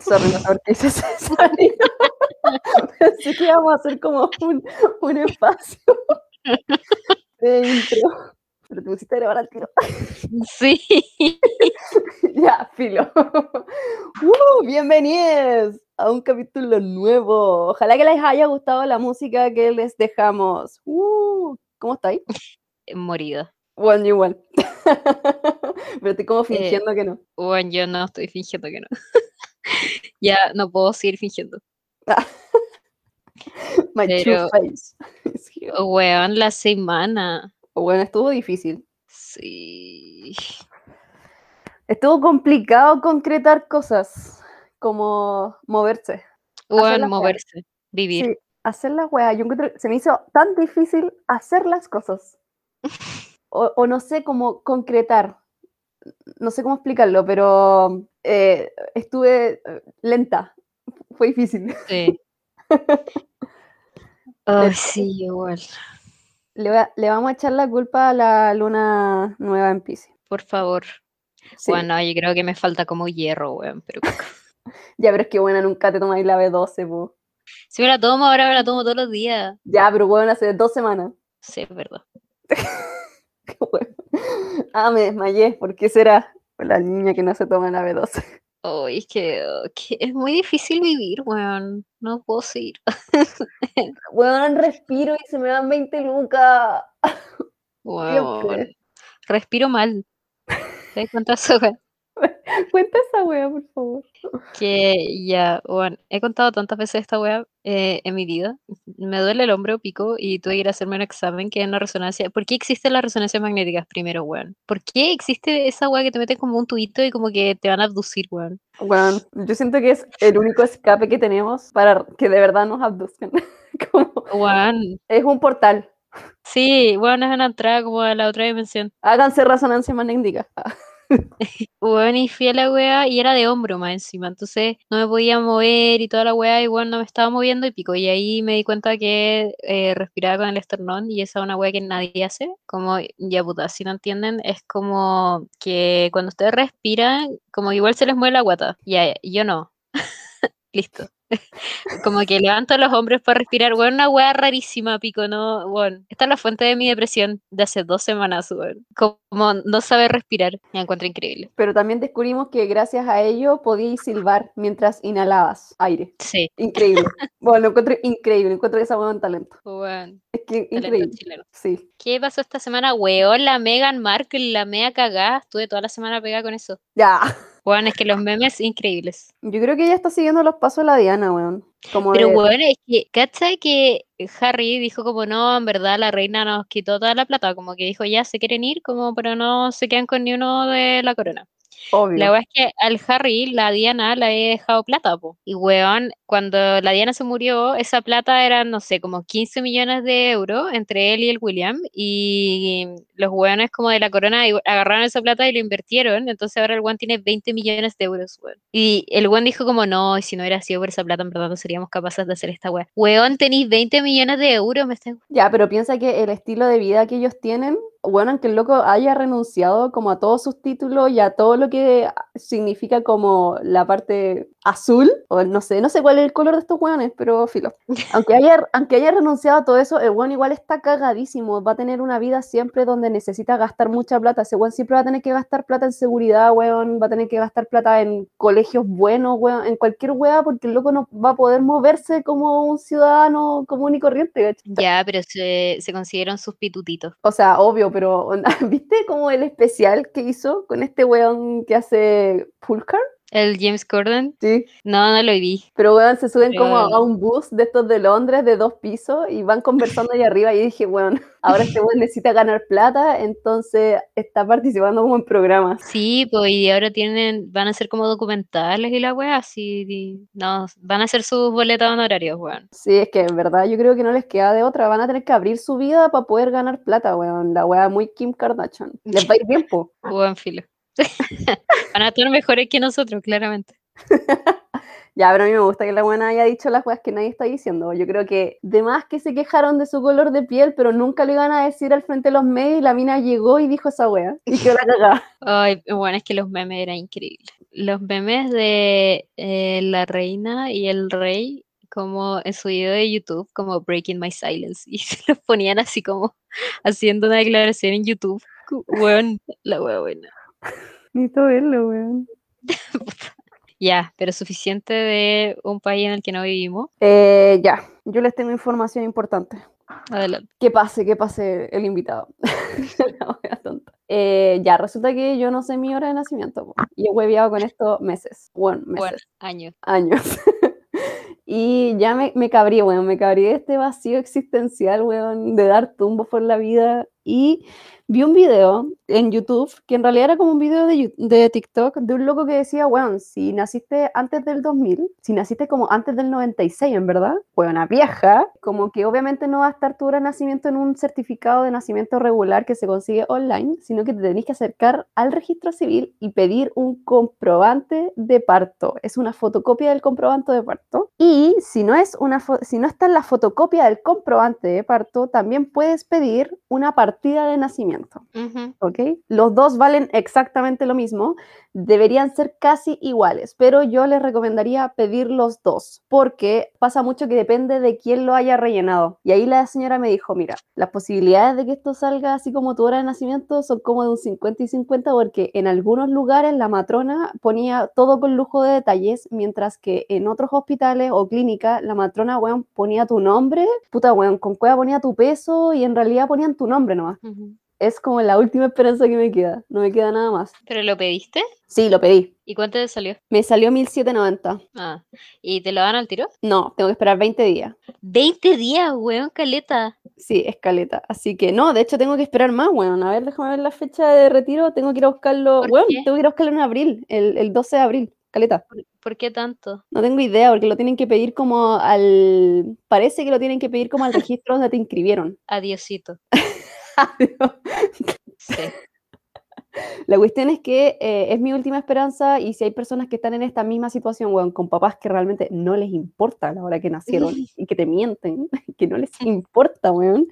Sorry, no sé por qué hice ese. Pensé que íbamos a hacer como un, un espacio de intro. Te pusiste a grabar al tiro. Sí. ya, filo. Uh, bienvenidos a un capítulo nuevo. Ojalá que les haya gustado la música que les dejamos. Uh, ¿Cómo estáis? Morido. Bueno, igual. Pero estoy como fingiendo que no. Bueno, yo no estoy fingiendo que no. ya no puedo seguir fingiendo. My true Pero- face. is here. Weón, la semana. Bueno, estuvo difícil. Sí. Estuvo complicado concretar cosas como moverse. Las moverse. Vivir. Sí, hacer las weas. Yo encuentro, se me hizo tan difícil hacer las cosas. O, o no sé cómo concretar. No sé cómo explicarlo, pero eh, estuve eh, lenta. Fue difícil. Sí. Ay, sí, igual. Le, vamos a echar la culpa a la luna nueva en Pisces. Por favor. Sí. Bueno, yo creo que me falta como hierro, weón. Pero Ya, pero es que buena, nunca te tomáis la B12, po. si me la tomo, ahora me la tomo todos los días. Ya, pero bueno, hace dos semanas. Sí, es verdad. Qué bueno. Ah, me desmayé. ¿Por qué será? La niña que no se toma la B12. Ay, es que, oh, que es muy difícil vivir, weón. No puedo seguir. Weón, respiro y se me dan 20 lucas. Weón. Respiro mal. ¿Te das cuenta weón? Cuenta esa wea, por favor. Que ya, bueno, he contado tantas veces esta wea eh, en mi vida. Me duele el hombro, pico, y tuve que ir a hacerme un examen que es una resonancia. ¿Por qué existen las resonancias magnéticas primero, weón? ¿Por qué existe esa wea que te meten como un tubito y como que te van a abducir, weón? Weón, yo siento que es el único escape que tenemos para que de verdad nos abduzcan. Como, Weón. es un portal. Sí, weón, es una entrada como a la otra dimensión. Háganse resonancia magnética. Weón, y fui a la wea y era de hombro más encima, entonces no me podía mover y toda la wea, weón, no me estaba moviendo y pico. Y ahí me di cuenta que eh, respiraba con el esternón y esa es una wea que nadie hace. Como, ya puta, si no entienden, es como que cuando ustedes respiran, como igual se les mueve la guata. Ya, yo no. Listo. Como que levanto los hombros para respirar, weón, una wea rarísima, pico, ¿no? Weón, esta es la fuente de mi depresión de hace dos semanas, weón. Como no saber respirar, me encuentro increíble. Pero también descubrimos que gracias a ello podíais silbar mientras inhalabas aire. Sí, Increíble. bueno, lo encuentro increíble. Encuentro que esa weón talento. weón. Es que talento increíble. chileno. Sí. ¿Qué pasó esta semana, weón? La Meghan Markle, la mea cagada. Estuve toda la semana pegada con eso. Ya. Weón, es que los memes increíbles. Yo creo que ella está siguiendo los pasos de la Diana, weón. Como Pero de- weón, es que, ¿cachai? Que Harry dijo como no, en verdad la reina nos quitó toda la plata. Como que dijo ya se quieren ir, como pero no se quedan con ni uno de la corona. Obvio. La weá es que al Harry, la Diana, le había dejado plata, po. Y weón, cuando la Diana se murió, esa plata eran, no sé, como 15 millones de euros entre él y el William. Y los weones como de la corona agarraron esa plata y lo invirtieron. Entonces ahora el weón tiene 20 millones de euros, weón. Y el weón dijo como, no, si no hubiera sido por esa plata, en verdad no seríamos capaces de hacer esta weá. Weón, tenéis 20 millones de euros, me estás... Ya, pero piensa que el estilo de vida que ellos tienen, bueno, aunque el loco haya renunciado como a todos sus títulos y a todo lo que que significa como la parte azul, o no sé, no sé cuál es el color de estos hueones, pero filo. Aunque haya, aunque haya renunciado a todo eso, el weón igual está cagadísimo, va a tener una vida siempre donde necesita gastar mucha plata, ese weón siempre va a tener que gastar plata en seguridad, weón, va a tener que gastar plata en colegios buenos, weón, en cualquier weá, porque el loco no va a poder moverse como un ciudadano común y corriente. Ya, pero se, se consiguieron sus pitutitos. O sea, obvio, pero ¿viste como el especial que hizo con este weón que hace Pulcar? El James Corden, Sí. no, no lo vi. Pero weón, se suben como a, un bus de estos de Londres de dos pisos y van conversando ahí arriba y dije, weón, ahora este weón necesita ganar plata, entonces está participando como en programas. Sí, pues y ahora tienen, van a ser como documentales y la weá, así, y- no, van a hacer sus boletas honorarios, weón. Sí, es que en verdad yo creo que no les queda de otra, van a tener que abrir su vida para poder ganar plata, weón. La weá muy Kim Kardashian. Les va a ir bien, po. Buen filo. Van a estar mejores que nosotros, claramente. Ya, pero a mí me gusta que la buena haya dicho las cosas que nadie está diciendo. Yo creo que de más que se quejaron de su color de piel, pero nunca lo iban a decir al frente de los medios y la mina llegó y dijo esa wea. Y quedó la cagada. Ay, bueno, es que los memes eran increíbles. Los memes de eh, la reina y el rey, como en su video de YouTube, como Breaking My Silence, y se los ponían así como haciendo una declaración en YouTube. Weón, la wea buena. Necesito verlo, weón. Ya, pero suficiente de un país en el que no vivimos. Eh, ya, yo les tengo información importante. Adelante. Que pase, que pase el invitado. La tonta. Eh, ya, resulta que yo no sé mi hora de nacimiento. po, Y he hueveado con esto meses. Bueno, meses. Bueno, años. años. y ya me, me cabrí, weón, me cabrí de este vacío existencial, weón, de dar tumbos por la vida. Y vi un video en YouTube, que en realidad era como un video de, TikTok, de un loco que decía, weón, si naciste antes del 2000, si naciste como antes del 96, en verdad, weón, una vieja, como que obviamente no va a estar tu hora de nacimiento en un certificado de nacimiento regular que se consigue online, sino que te tenés que acercar al registro civil y pedir un comprobante de parto. Es una fotocopia del comprobante de parto. Y si no, es una si no está en la fotocopia del comprobante de parto, también puedes pedir una partida de nacimiento. Ujú. ¿ok? Los dos valen exactamente lo mismo, deberían ser casi iguales, pero yo les recomendaría pedir los dos, porque pasa mucho que depende de quién lo haya rellenado. Y ahí la señora me dijo, mira, las posibilidades de que esto salga así como tu hora de nacimiento son como de un 50 y 50, porque en algunos lugares la matrona ponía todo con lujo de detalles, mientras que en otros hospitales o clínicas la matrona, weón, ponía tu nombre, puta, weón, con cueva ponía tu peso y en realidad ponían tu nombre nomás Ujú. Es como la última esperanza que me queda. No me queda nada más. ¿Pero lo pediste? Sí, lo pedí. ¿Y cuánto te salió? Me salió 1790. Ah, ¿y te lo dan al tiro? No, tengo que esperar 20 días. 20 días, weón, caleta. Sí, escaleta. Así que no, de hecho tengo que esperar más, weón. A ver, déjame ver la fecha de retiro. Tengo que ir a buscarlo. ¿Por Weón, qué? tengo que ir a buscarlo en abril, el, el 12 de abril. Caleta. ¿Por, por qué tanto? No tengo idea, porque lo tienen que pedir como al. Parece que lo tienen que pedir como al registro donde te inscribieron. Adiosito. Sí. La cuestión es que eh, es mi última esperanza y si hay personas que están en esta misma situación, weón, con papás que realmente no les importa la hora que nacieron y que te mienten, que no les importa, weón.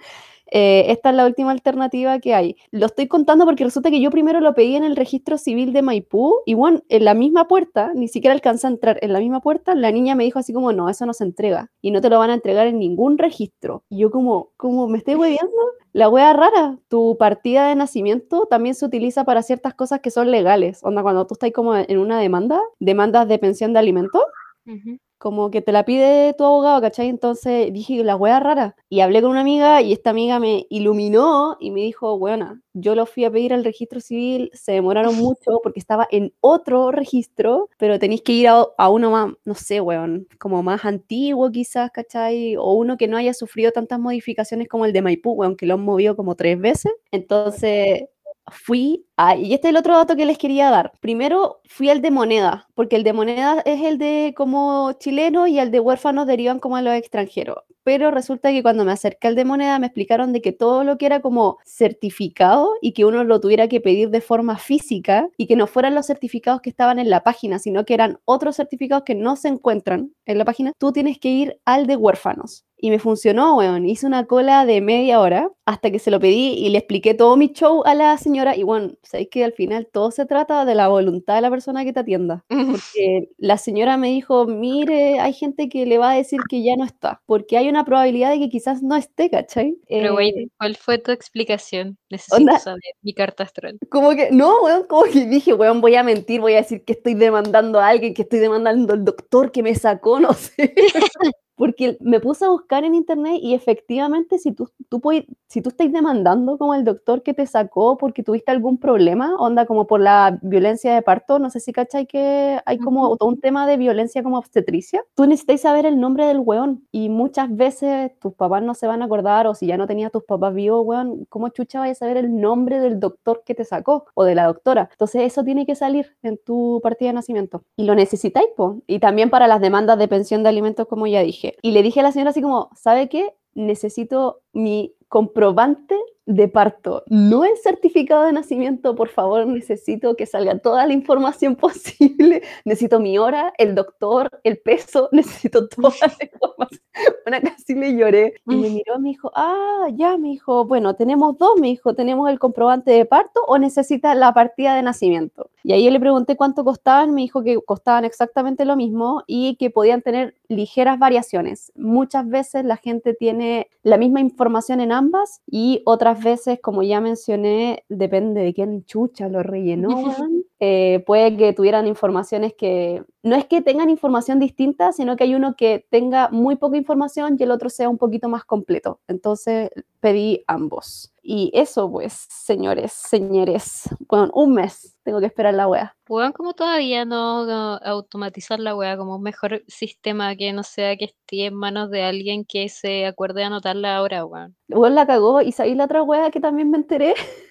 Eh, esta es la última alternativa que hay. Lo estoy contando porque resulta que yo primero lo pedí en el registro civil de Maipú y bueno, en la misma puerta, ni siquiera alcanza a entrar, en la misma puerta la niña me dijo así como, no, eso no se entrega y no te lo van a entregar en ningún registro. Y yo como, como me estoy hueveando, la wea rara, tu partida de nacimiento también se utiliza para ciertas cosas que son legales. Onda, cuando tú estás como en una demanda, demandas de pensión de alimentos, Ujú. Como que te la pide tu abogado, ¿cachai? Entonces dije, la wea rara. Y hablé con una amiga y esta amiga me iluminó y me dijo, weona, yo lo fui a pedir al registro civil, se demoraron mucho porque estaba en otro registro, pero tenéis que ir a, a uno más, no sé, weón, como más antiguo quizás, ¿cachai? O uno que no haya sufrido tantas modificaciones como el de Maipú, weón, que lo han movido como tres veces. Entonces fui a, y este es el otro dato que les quería dar. Primero fui al de moneda, porque el de moneda es el de como chileno y el de huérfanos derivan como a los extranjeros. Pero resulta que cuando me acerqué al de moneda me explicaron de que todo lo que era como certificado y que uno lo tuviera que pedir de forma física y que no fueran los certificados que estaban en la página, sino que eran otros certificados que no se encuentran en la página, tú tienes que ir al de huérfanos. Y me funcionó, weón. Hice una cola de media hora hasta que se lo pedí y le expliqué todo mi show a la señora. Y bueno, sabéis que al final todo se trata de la voluntad de la persona que te atienda. Porque la señora me dijo, mire, hay gente que le va a decir que ya no está. Porque hay una probabilidad de que quizás no esté, ¿cachai? Pero, Eh, güey, ¿cuál fue tu explicación? Necesito onda- saber mi carta astral. como que, no, weón, como que dije, weón, voy a mentir, voy a decir que estoy demandando a alguien, que estoy demandando al doctor que me sacó, no sé. Porque me puse a buscar en internet y efectivamente si tú, tú puedes- si tú estás demandando como el doctor que te sacó porque tuviste algún problema, onda como por la violencia de parto, no sé si cachai que hay como todo un tema de violencia como obstetricia, tú necesitas saber el nombre del weón y muchas veces tus papás no se van a acordar o si ya no tenías tus papás vivos, weón, ¿cómo chucha vas a saber el nombre del doctor que te sacó o de la doctora? Entonces eso tiene que salir en tu partida de nacimiento y lo necesitáis, po. Y también para las demandas de pensión de alimentos, como ya dije. Y le dije a la señora así como, ¿sabe qué? Necesito mi comprobante de parto, no el certificado de nacimiento, por favor, necesito que salga toda la información posible, necesito mi hora, el doctor, el peso, necesito toda la información. Una casi le lloré y me miró y me dijo, ah, ya, me dijo, bueno, tenemos dos, me dijo, tenemos el comprobante de parto o necesita la partida de nacimiento. Y ahí yo le pregunté cuánto costaban, me dijo que costaban exactamente lo mismo y que podían tener ligeras variaciones. Muchas veces la gente tiene la misma información en ambas y otras veces, como ya mencioné, depende de quién chucha lo rellenó, eh, puede que tuvieran informaciones que no es que tengan información distinta, sino que hay uno que tenga muy poca información y el otro sea un poquito más completo. Entonces pedí ambos. Y eso, pues, señores, señores, bueno, un mes tengo que esperar la wea. Puedan como todavía no, no, automatizar la wea como un mejor sistema que no sea que esté en manos de alguien que se acuerde de anotarla ahora, weón. Weón la cagó y sabéis la otra wea que también me enteré.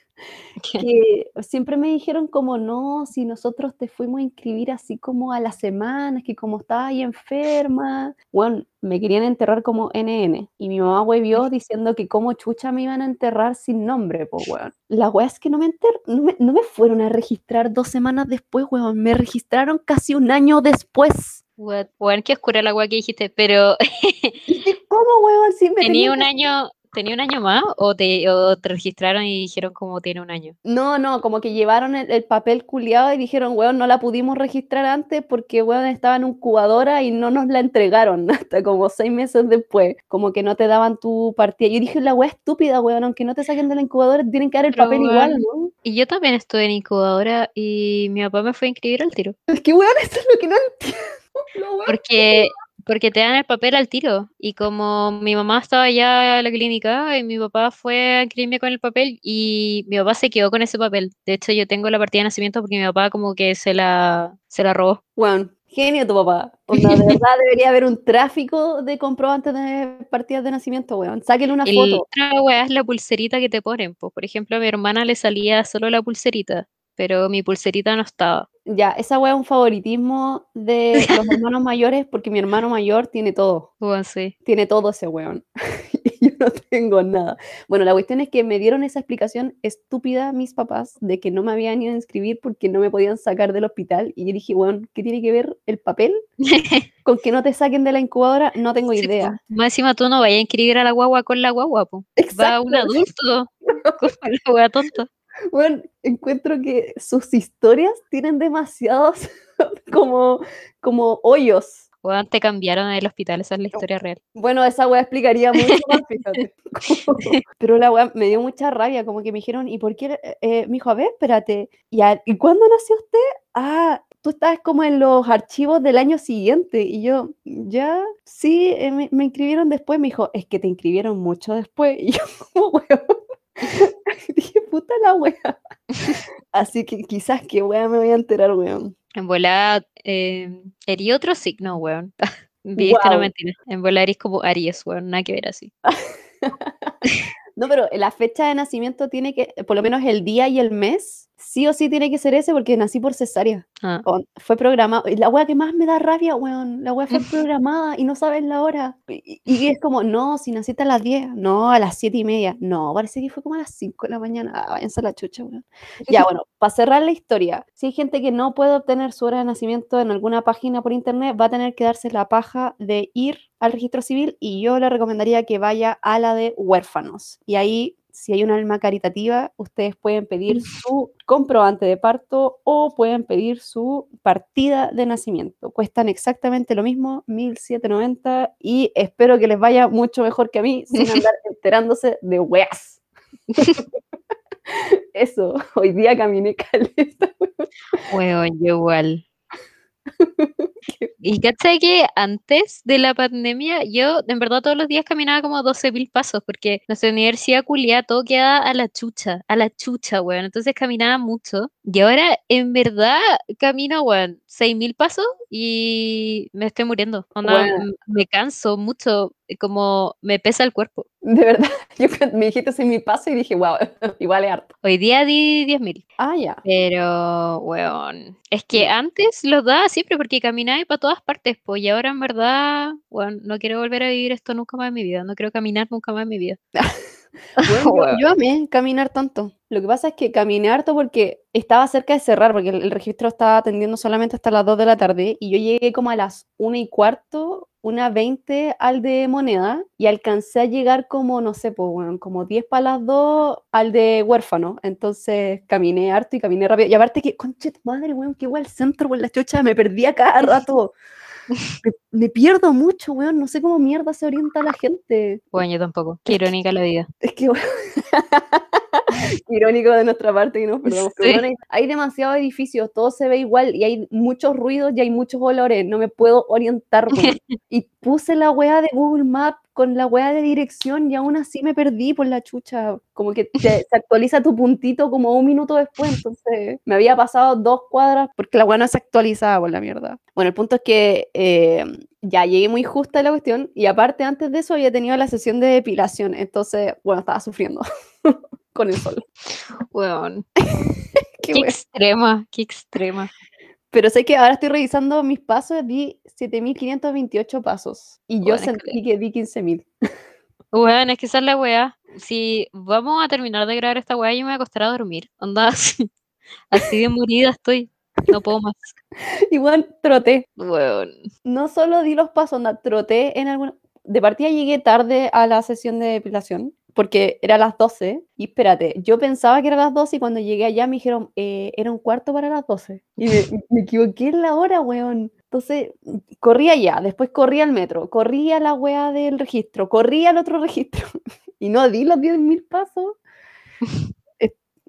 que siempre me dijeron como no, si nosotros te fuimos a inscribir así como a las semanas, que como estaba ahí enferma, bueno, me querían enterrar como NN y mi mamá huevió diciendo que como chucha me iban a enterrar sin nombre, pues weón. La wea es que no me, enter no me, no me fueron a registrar dos semanas después, weón, me registraron casi un año después. Weón, qué oscura la wea que dijiste, pero... ¿Cómo, weón? Sí, me tenía un año, ¿Tenía un año más o te, o te, registraron y dijeron como tiene un año? No, no, como que llevaron el, el papel culiado y dijeron, weón, no la pudimos registrar antes porque, weón, estaba en incubadora y no nos la entregaron hasta como seis meses después. Como que no te daban tu partida. Yo dije, la weá estúpida, weón, aunque no te saquen de la incubadora, tienen que dar el Pero, papel weón, igual, ¿no? Y yo también estuve en incubadora y mi papá me fue a inscribir al tiro. Es que, weón, eso es lo que no entiendo. Porque porque te dan el papel al tiro. Y como mi mamá estaba ya en la clínica y mi papá fue a inscribirme con el papel y mi papá se quedó con ese papel. De hecho, yo tengo la partida de nacimiento porque mi papá como que se la, se la robó. Bueno, genio tu papá. O sea, de verdad debería haber un tráfico de comprobantes de partidas de nacimiento, weón. Sáquenle una el foto. Otra weá es la pulserita que te ponen. Pues, por ejemplo, a mi hermana le salía solo la pulserita, pero mi pulserita no estaba. Ya, esa wea es un favoritismo de los hermanos mayores porque mi hermano mayor tiene todo. Bueno, sí. Tiene todo ese weón. y yo no tengo nada. Bueno, la cuestión es que me dieron esa explicación estúpida mis papás de que no me habían ido a inscribir porque no me podían sacar del hospital. Y yo dije, weón, ¿qué tiene que ver el papel con que no te saquen de la incubadora? No tengo Sí, idea. Más encima tú no vayas a inscribir a la guagua con la guagua, po. Va Exacto. un adulto con la wea tonta. Bueno, encuentro que sus historias tienen demasiados como, como hoyos. Weón, te cambiaron del hospital, esa es la historia real. Bueno, esa weá explicaría mucho más, fíjate. Pero la weá me dio mucha rabia, como que me dijeron, ¿y por qué? Eh, me dijo, a ver, espérate, ¿y, a- ¿y cuándo nació usted? Ah, tú estás como en los archivos del año siguiente. Y yo, ya, sí, eh, me, me inscribieron después. Me dijo, es que te inscribieron mucho después. Y yo, como weón. Dije, puta la wea. Así que quizás que wea me voy a enterar, weón. En volada, eh, erí otro signo, weón. Viste, no Guau. mentira. En volada eres como Aries, weón, nada que ver así. No, pero la fecha de nacimiento tiene que, por lo menos el día y el mes, sí o sí tiene que ser ese porque nací por cesárea. Ah. O- fue programado. Y la wea que más me da rabia, weón, la wea fue programada y no sabes la hora. Y, y es como, no, si naciste a las 10, no, a las 7 y media. No, parece que fue como a las 5 de la mañana. Ah, váyanse a la chucha, weón. Ya, bueno, para cerrar la historia, si hay gente que no puede obtener su hora de nacimiento en alguna página por internet, va a tener que darse la paja de ir al registro civil y yo le recomendaría que vaya a la de huérfanos. Y ahí, si hay un alma caritativa, ustedes pueden pedir su comprobante de parto o pueden pedir su partida de nacimiento. Cuestan exactamente lo mismo, 1790, y espero que les vaya mucho mejor que a mí sin andar enterándose de weas. Eso, hoy día caminé caleta. Weón, yo igual. Y cachai que antes de la pandemia, yo en verdad todos los días caminaba como 12.000 pasos, porque nuestra universidad culiada todo queda a la chucha, a la chucha, weón. Entonces caminaba mucho. Y ahora, en verdad, camino, weón, 6.000 pasos y me estoy muriendo. Onda, m- me canso mucho, como me pesa el cuerpo. De verdad, yo me dijiste sin mi paso y dije, wow, igual es harto. Hoy día di 10.000. Ah, ya. Pero, weón, es que antes los daba siempre porque caminaba para todas partes, pues, y ahora en verdad, weón, no quiero volver a vivir esto nunca más en mi vida, no quiero caminar nunca más en mi vida. Bueno, yo, Weón. yo amé caminar tanto. Lo que pasa es que caminé harto porque estaba cerca de cerrar, porque el, el registro estaba atendiendo solamente hasta las 2 de la tarde y yo llegué como a las 1 y cuarto, una 20 al de moneda y alcancé a llegar como, no sé, pues, weón, como 10 para las 2 al de huérfano. Entonces caminé harto y caminé rápido. Y aparte que, conche tu madre, weón, que igual al centro, weón, la chucha, me perdía cada rato. Me, me pierdo mucho, weón, no sé cómo mierda se orienta la gente. Bueno, yo tampoco. Qué irónica la vida. Es que, bueno, irónico de nuestra parte que nos perdamos. Sí. bueno, hay, demasiados edificios, todo se ve igual y hay muchos ruidos y hay muchos olores. No me puedo orientar. Y puse la weá de Google Maps con la weá de dirección y aún así me perdí por la chucha. Como que te- se actualiza tu puntito como un minuto después. Entonces me había pasado dos cuadras porque la weá no se actualizaba por la mierda. Bueno, el punto es que eh, ya llegué muy justa a la cuestión y aparte antes de eso había tenido la sesión de depilación. Entonces, bueno, estaba sufriendo con el sol. Weón. Qué extrema, qué extrema. Pero sé que ahora estoy revisando mis pasos, di 7.528 pasos. Y yo Bueno, sentí que di 15.000. Weón, es que esa es la weá. Si vamos a terminar de grabar esta weá, yo me voy a acostar a dormir. Onda así. Así de morida estoy. No puedo más. Igual troté. Weón. No solo di los pasos, onda, troté en alguna... De partida llegué tarde a la sesión de depilación, porque era las 12. Y espérate, yo pensaba que era las 12 y cuando llegué allá me dijeron, eh, era un cuarto para las 12. Y me, equivoqué en la hora, weón. Entonces, corrí allá, después corrí al metro, corrí a la weá del registro, corrí al otro registro. Y no di los 10.000 pasos.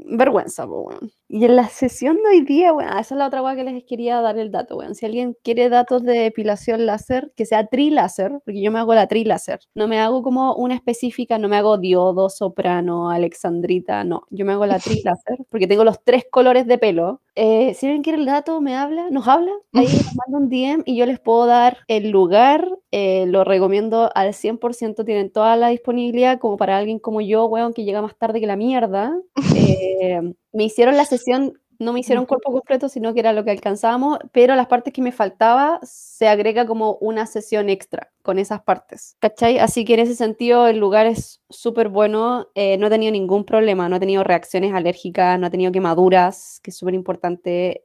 Vergüenza, po, weón. Y en la sesión de hoy día, weón, esa es la otra weá que les quería dar el dato, weón. Si alguien quiere datos de depilación láser, que sea triláser, porque yo me hago la triláser. No me hago como una específica, no me hago diodo, soprano, alexandrita, no. Yo me hago la triláser, porque tengo los tres colores de pelo. Eh, si alguien quiere el dato, me habla, nos habla, ahí nos manda un DM y yo les puedo dar el lugar, eh, lo recomiendo al 100%, tienen toda la disponibilidad como para alguien como yo, weón, que llega más tarde que la mierda. Eh, me hicieron la sesión, no me hicieron cuerpo completo, sino que era lo que alcanzábamos, pero las partes que me faltaba se agrega como una sesión extra con esas partes, ¿cachai? Así que en ese sentido el lugar es súper bueno, eh, no he tenido ningún problema, no he tenido reacciones alérgicas, no he tenido quemaduras, que es súper importante.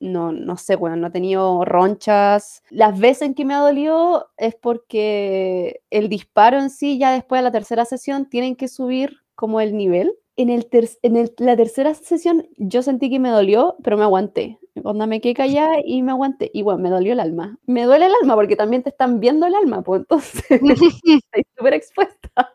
No, no sé, bueno, no he tenido ronchas. Las veces en que me ha dolido es porque el disparo en sí, ya después de la tercera sesión, tienen que subir como el nivel. En, el ter- en el- la tercera sesión yo sentí que me dolió, pero me aguanté. Onda me quedé callada y me aguanté. Y bueno, me dolió el alma. Me duele el alma porque también te están viendo el alma, pues entonces estoy súper expuesta.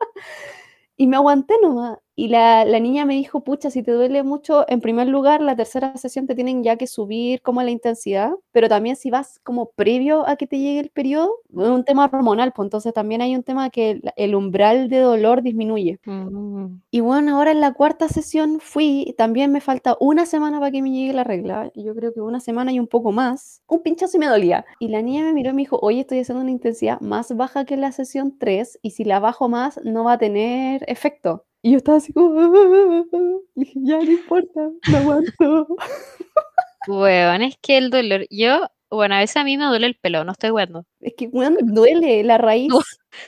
Y me aguanté nomás. Y la, la niña me dijo, pucha, si te duele mucho, en primer lugar, la tercera sesión te tienen ya que subir como la intensidad, pero también si vas como previo a que te llegue el periodo, es un tema hormonal, pues entonces también hay un tema que el, el umbral de dolor disminuye. Mm. Y bueno, ahora en la cuarta sesión fui, también me falta una semana para que me llegue la regla, yo creo que una semana y un poco más, un pinchazo y me dolía. Y la niña me miró y me dijo, oye, estoy haciendo una intensidad más baja que la sesión 3 y si la bajo más no va a tener efecto. Y yo estaba así como, dije, ya no importa, me aguanto. Weón, es que el dolor. Yo, bueno, a veces a mí me duele el pelo, no estoy weando. Es que, weón, duele la raíz.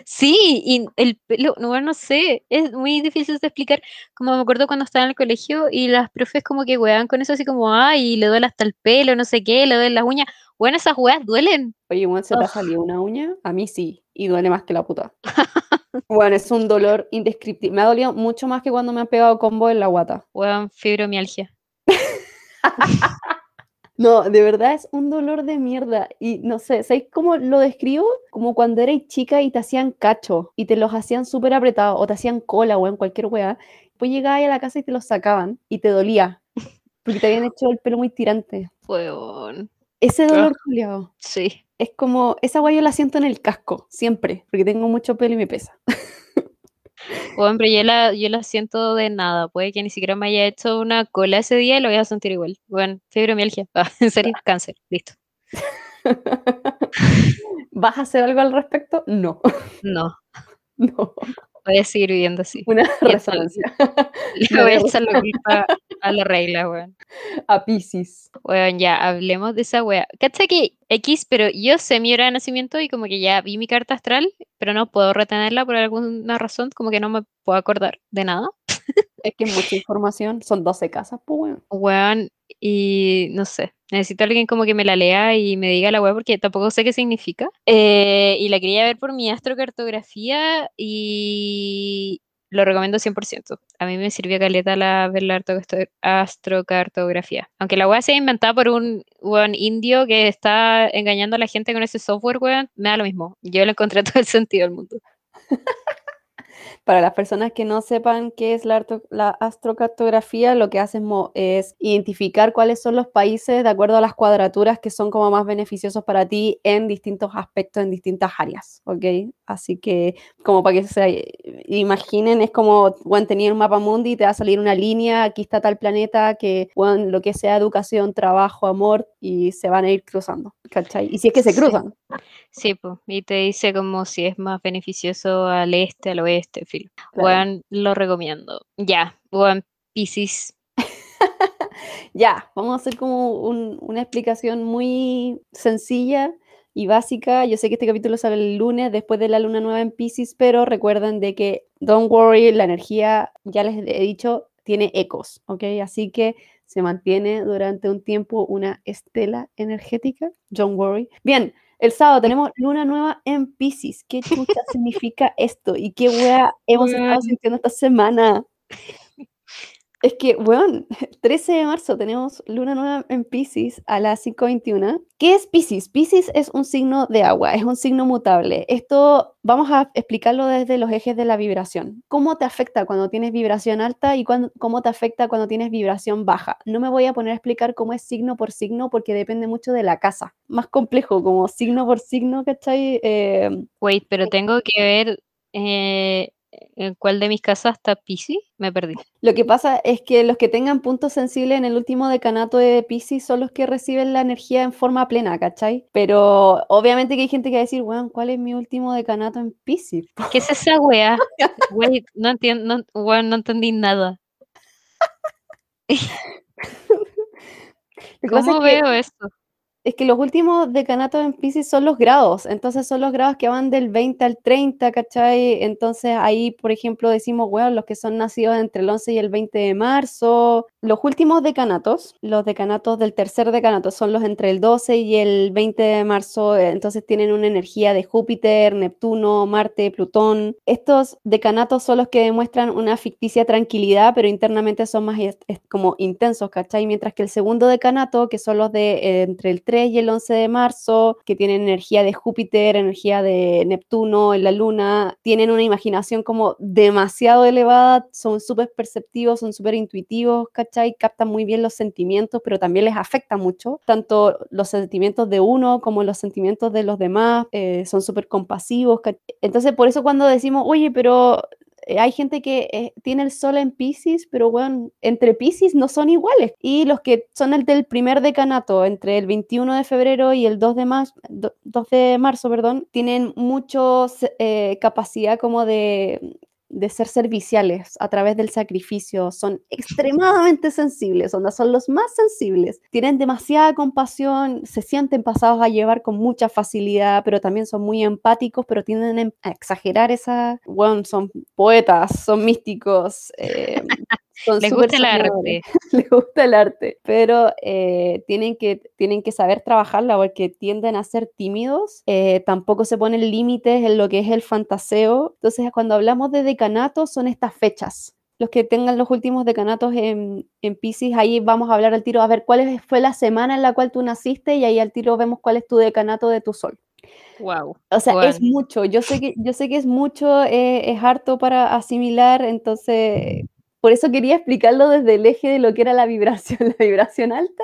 Sí, y el pelo, no, bueno, no sé, es muy difícil de explicar. Como me acuerdo cuando estaba en el colegio y las profes como que weaban con eso así como, ay, le duele hasta el pelo, no sé qué, le duelen las uñas. Bueno, esas weas duelen. Oye, ¿se te ha salido una uña? A mí sí, y duele más que la puta. Bueno, es un dolor indescriptible. Me ha dolido mucho más que cuando me han pegado combo en la guata. Weón, fibromialgia. No, de verdad es un dolor de mierda. Y no sé, ¿sabéis cómo lo describo? Como cuando erais chica y te hacían cacho y te los hacían súper apretados o te hacían cola o en cualquier weá. Después llegabas a la casa y te los sacaban y te dolía porque te habían hecho el pelo muy tirante. Weón, Ese dolor, culiao, sí. Es como, esa weá yo la siento en el casco, siempre, porque tengo mucho pelo y me pesa. Pero yo la, yo la siento de nada. Puede que ni siquiera me haya hecho una cola ese día y lo voy a sentir igual. Weón, fibromialgia. Ah, en serio, cáncer. Listo. ¿Vas a hacer algo al respecto? No, No. no. Voy a seguir viviendo así. Una resonancia. Le voy a echar la a la regla, weón. A Pisces. Weón, ya, hablemos de esa wea. ¿Cachai que X, pero yo sé mi hora de nacimiento y como que ya vi mi carta astral, pero no puedo retenerla por alguna razón, como que no me puedo acordar de nada. Es que mucha información. Son 12 casas, pues bueno. Weón, y no sé, necesito alguien como que me la lea y me diga la wea porque tampoco sé qué significa. Eh, y la quería ver por mi astrocartografía y lo recomiendo 100%. A mí me sirvió caleta la, ver la arto- astrocartografía. Aunque la wea sea inventada por un weón indio que está engañando a la gente con ese software, me da lo mismo. Yo le encontré todo el sentido del mundo. Para las personas que no sepan qué es la, arto- la astrocartografía, lo que hacemos es identificar cuáles son los países de acuerdo a las cuadraturas que son como más beneficiosos para ti en distintos aspectos, en distintas áreas, ¿ok? Así que como para que se imaginen, es como, bueno, tenía un mapa mundi y te va a salir una línea, aquí está tal planeta, que, bueno, lo que sea educación, trabajo, amor, y se van a ir cruzando, ¿cachai? Y si es que se Sí. cruzan. Sí, pues, y te dice como si es más beneficioso al este, al oeste, Claro. Weón, lo recomiendo. Ya, weón, Piscis. Ya, vamos a hacer como un- una explicación muy sencilla y básica. Yo sé que este capítulo sale el lunes después de la luna nueva en Pisces, pero recuerden de que, don't worry, la energía, ya les he dicho, tiene ecos, ¿ok? Así que se mantiene durante un tiempo una estela energética, don't worry. Bien, el sábado tenemos luna nueva en Pisces. ¿Qué chucha significa esto? ¿Y qué wea hemos estado sintiendo esta semana? Es que, weón, 13 de marzo tenemos luna nueva en Pisces a las 5.21. ¿Qué es Pisces? Pisces es un signo de agua, es un signo mutable. Esto vamos a explicarlo desde los ejes de la vibración. ¿Cómo te afecta cuando tienes vibración alta y cuándo- cómo te afecta cuando tienes vibración baja? No me voy a poner a explicar cómo es signo por signo porque depende mucho de la casa. Más complejo, como signo por signo, ¿cachai? Eh, Wait, pero tengo que ver eh, en cuál de mis casas está Piscis. Me perdí. Lo que pasa es que los que tengan puntos sensibles en el último decanato de Pisces son los que reciben la energía en forma plena, ¿cachai? Pero obviamente que hay gente que va a decir, weón, ¿cuál es mi último decanato en Pisces? ¿Qué es esa wea? Wait, no entiendo, no, weón, no entendí nada. ¿Cómo es que, veo esto? Es que los últimos decanatos en Pisces son los grados, entonces son los grados que van del 20 al 30, ¿cachai? Entonces ahí, por ejemplo, decimos, weón, los que son nacidos entre el 11 y el 20 de marzo. Los últimos decanatos, los decanatos del tercer decanato, son los entre el 12 y el 20 de marzo, eh, entonces tienen una energía de Júpiter, Neptuno, Marte, Plutón. Estos decanatos son los que demuestran una ficticia tranquilidad, pero internamente son más como intensos, ¿cachai? Mientras que el segundo decanato, que son los de eh, entre el 3 y el 11 de marzo, que tienen energía de Júpiter, energía de Neptuno en la luna, tienen una imaginación como demasiado elevada, son súper perceptivos, son súper intuitivos, ¿cachai? Captan muy bien los sentimientos, pero también les afecta mucho, tanto los sentimientos de uno como los sentimientos de los demás, eh, son súper compasivos. ¿cach- Entonces, por eso cuando decimos, oye, pero hay gente que eh, tiene el sol en Pisces, pero bueno, entre Pisces no son iguales. Y los que son el del primer decanato, entre el 21 de febrero y el 2 de, mar- do- 2 de marzo, perdón, tienen mucha capacidad como de, de ser serviciales a través del sacrificio. Son extremadamente sensibles, son los más sensibles. Tienen demasiada compasión, se sienten pasados a llevar con mucha facilidad, pero también son muy empáticos, pero tienden a exagerar esa... Bueno, son poetas, son místicos. eh, son Les gusta el arte. les gusta el arte, pero eh, tienen, que, tienen que saber trabajarla porque tienden a ser tímidos, eh, tampoco se ponen límites en lo que es el fantaseo. Entonces, cuando hablamos de decanato, son estas fechas. Los que tengan los últimos decanatos en, en Pisces, ahí vamos a hablar al tiro, a ver cuál es- fue la semana en la cual tú naciste y ahí al tiro vemos cuál es tu decanato de tu sol. Wow. O sea, es Bueno. mucho, yo sé que, yo sé que es mucho, eh, es harto para asimilar, entonces, por eso quería explicarlo desde el eje de lo que era la vibración, la vibración alta